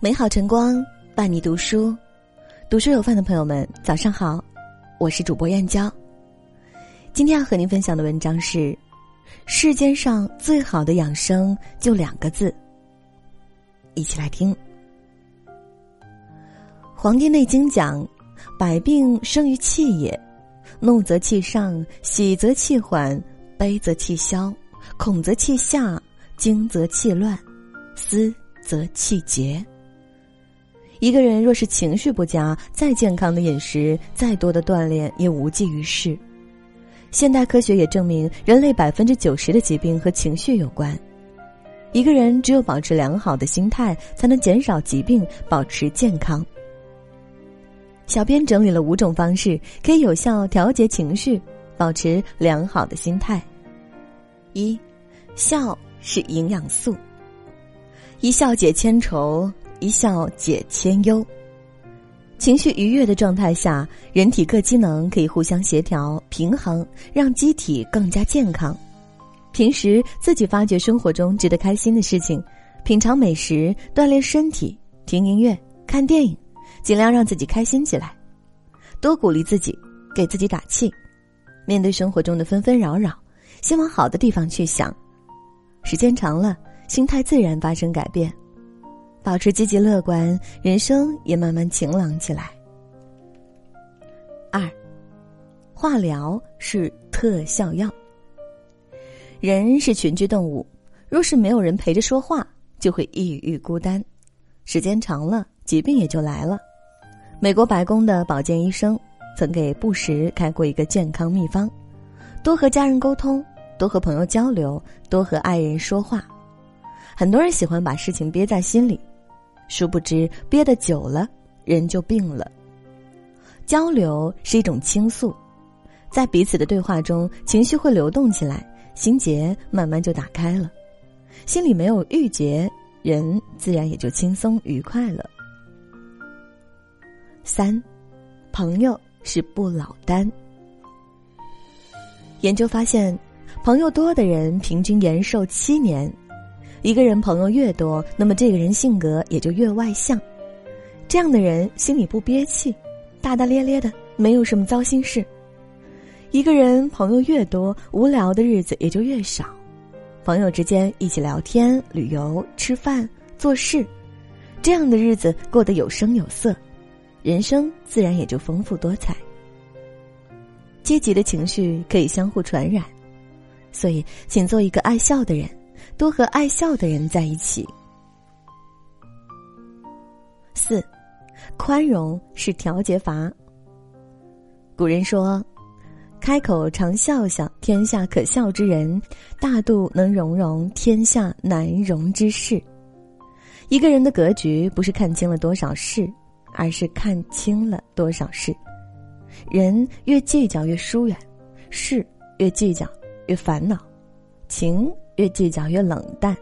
美好晨光伴你读书，读书有饭的朋友们，早上好，我是主播燕娇。今天要和您分享的文章是：世间上最好的养生就两个字。一起来听。《黄帝内经》讲：百病生于气也，怒则气上，喜则气缓，悲则气消，恐则气下，惊则气乱，思则气结。一个人若是情绪不佳，再健康的饮食、再多的锻炼也无济于事。现代科学也证明，人类百分之九十的疾病和情绪有关。一个人只有保持良好的心态，才能减少疾病，保持健康。小编整理了五种方式，可以有效调节情绪，保持良好的心态。一，笑是营养素，一笑解千愁。一笑解千忧，情绪愉悦的状态下，人体各机能可以互相协调平衡，让机体更加健康。平时自己发掘生活中值得开心的事情，品尝美食，锻炼身体，听音乐，看电影，尽量让自己开心起来。多鼓励自己，给自己打气。面对生活中的纷纷扰扰，先往好的地方去想。时间长了，心态自然发生改变。保持积极乐观，人生也慢慢晴朗起来。二，化疗是特效药。人是群居动物，若是没有人陪着说话，就会抑郁孤单，时间长了，疾病也就来了。美国白宫的保健医生曾给布什开过一个健康秘方：多和家人沟通，多和朋友交流，多和爱人说话。很多人喜欢把事情憋在心里。殊不知，憋得久了，人就病了。交流是一种倾诉，在彼此的对话中，情绪会流动起来，心结慢慢就打开了。心里没有郁结，人自然也就轻松愉快了。三，朋友是不老丹。研究发现，朋友多的人平均延寿七年。一个人朋友越多，那么这个人性格也就越外向。这样的人心里不憋气，大大咧咧的，没有什么糟心事。一个人朋友越多，无聊的日子也就越少。朋友之间一起聊天、旅游、吃饭、做事，这样的日子过得有声有色，人生自然也就丰富多彩。积极的情绪可以相互传染，所以请做一个爱笑的人。多和爱笑的人在一起。四，宽容是调节阀。古人说：“开口常笑笑，天下可笑之人；大度能容容，天下难容之事。”一个人的格局不是看清了多少事，而是看清了多少事。人越计较越疏远，事越计较越烦恼，情。越计较越冷淡，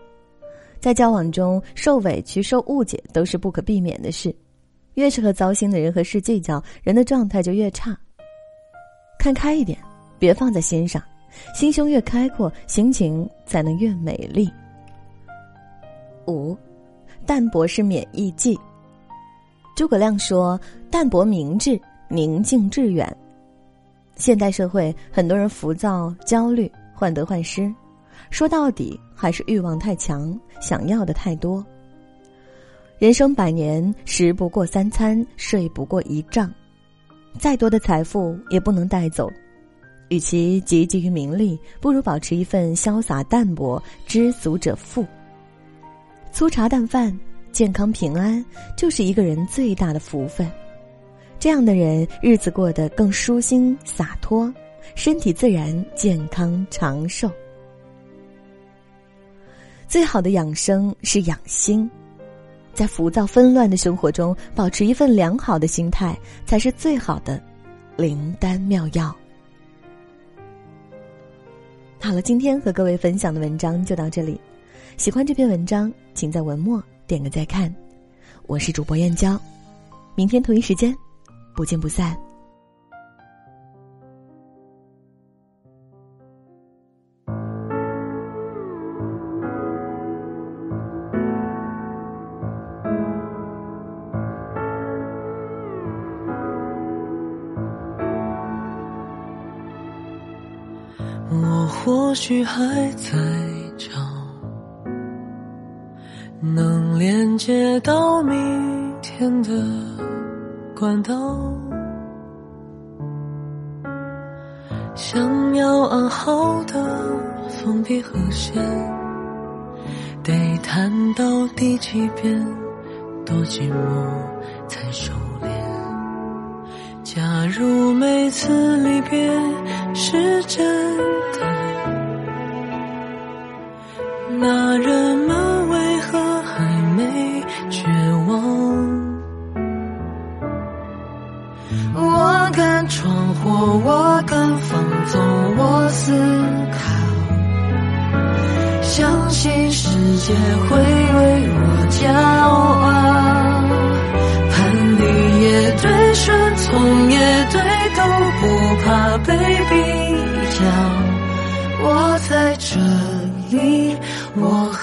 在交往中受委屈、受误解都是不可避免的事。越是和糟心的人和事计较，人的状态就越差。看开一点，别放在心上，心胸越开阔，心情才能越美丽。五，淡泊是免疫剂。诸葛亮说：“淡泊明志，宁静致远。”现代社会，很多人浮躁、焦虑、患得患失。说到底，还是欲望太强，想要的太多。人生百年，食不过三餐，睡不过一觉，再多的财富也不能带走。与其汲汲于名利，不如保持一份潇洒淡泊。知足者富。粗茶淡饭，健康平安，就是一个人最大的福分。这样的人，日子过得更舒心洒脱，身体自然健康长寿。最好的养生是养心，在浮躁纷乱的生活中，保持一份良好的心态，才是最好的灵丹妙药。好了，今天和各位分享的文章就到这里。喜欢这篇文章，请在文末点个再看。我是主播燕娇，明天同一时间，不见不散。我或许还在找能连接到明天的管道，想要安好的封闭和弦，得弹到第几遍，多寂寞。假如每次离别是真的。那人们为何还没绝望？我敢闯祸，我敢放纵，我思考，相信世界会为我骄傲。不怕被比较。我在这里，我。